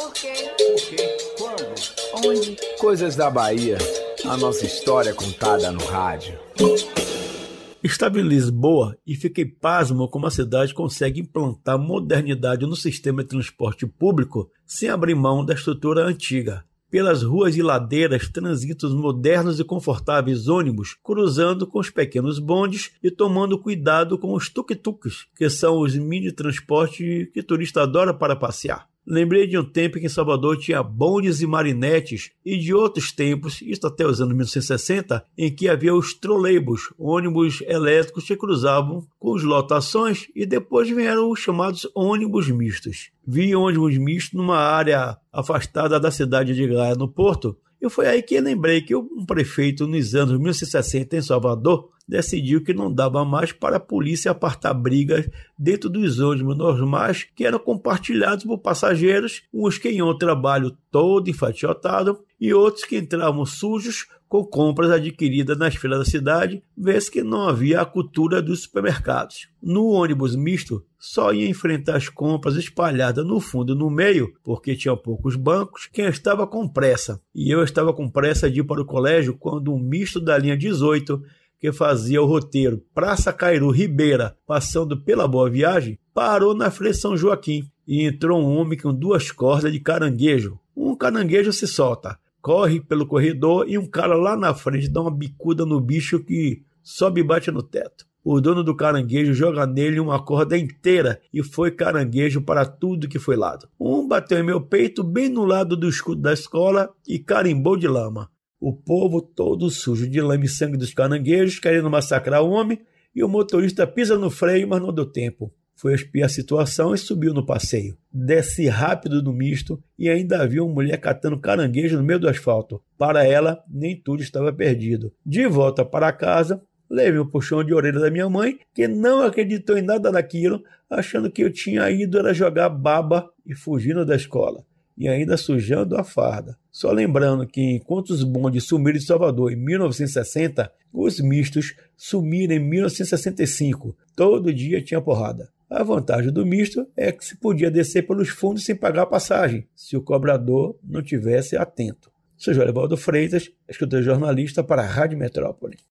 Por quê? Por quê? Quando? Onde? Coisas da Bahia. A nossa história contada no rádio. Estava em Lisboa e fiquei pasmo como a cidade consegue implantar modernidade no sistema de transporte público sem abrir mão da estrutura antiga. Pelas ruas e ladeiras transitam modernos e confortáveis ônibus, cruzando com os pequenos bondes e tomando cuidado com os tuk-tuks, que são os mini transportes que turista adora para passear. Lembrei de um tempo em que Salvador tinha bondes e marinetes e de outros tempos, isto até os anos 1960, em que havia os trolleybus, ônibus elétricos que cruzavam com as lotações e depois vieram os chamados ônibus mistos. Vi ônibus mistos numa área afastada da cidade de Gaia, no Porto, e foi aí que lembrei que um prefeito nos anos 1960 em Salvador decidiu que não dava mais para a polícia apartar brigas dentro dos ônibus normais que eram compartilhados por passageiros, uns que iam ao trabalho todo enfaixotado e outros que entravam sujos com compras adquiridas nas feiras da cidade, vez que não havia a cultura dos supermercados. No ônibus misto, só ia enfrentar as compras espalhadas no fundo e no meio, porque tinha poucos bancos, quem estava com pressa. E eu estava com pressa de ir para o colégio quando um misto da linha 18 que fazia o roteiro Praça Cairu Ribeira, passando pela Boa Viagem, parou na frente São Joaquim e entrou um homem com duas cordas de caranguejo. Um caranguejo se solta, corre pelo corredor e um cara lá na frente dá uma bicuda no bicho que sobe e bate no teto. O dono do caranguejo joga nele uma corda inteira e foi caranguejo para tudo que foi lado. Um bateu em meu peito bem no lado do escudo da escola e carimbou de lama. O povo todo sujo de lama e sangue dos caranguejos, querendo massacrar o homem, e o motorista pisa no freio, mas não deu tempo. Foi espiar a situação e subiu no passeio. Desce rápido do misto e ainda havia uma mulher catando caranguejo no meio do asfalto. Para ela, nem tudo estava perdido. De volta para casa, levei o um puxão de orelha da minha mãe, que não acreditou em nada daquilo, achando que eu tinha ido era jogar baba e fugindo da escola e ainda sujando a farda. Só lembrando que enquanto os bondes sumiram de Salvador em 1960, os mistos sumiram em 1965. Todo dia tinha porrada. A vantagem do misto é que se podia descer pelos fundos sem pagar passagem, se o cobrador não tivesse atento. Sou João Freitas, escritor jornalista para a Rádio Metrópole.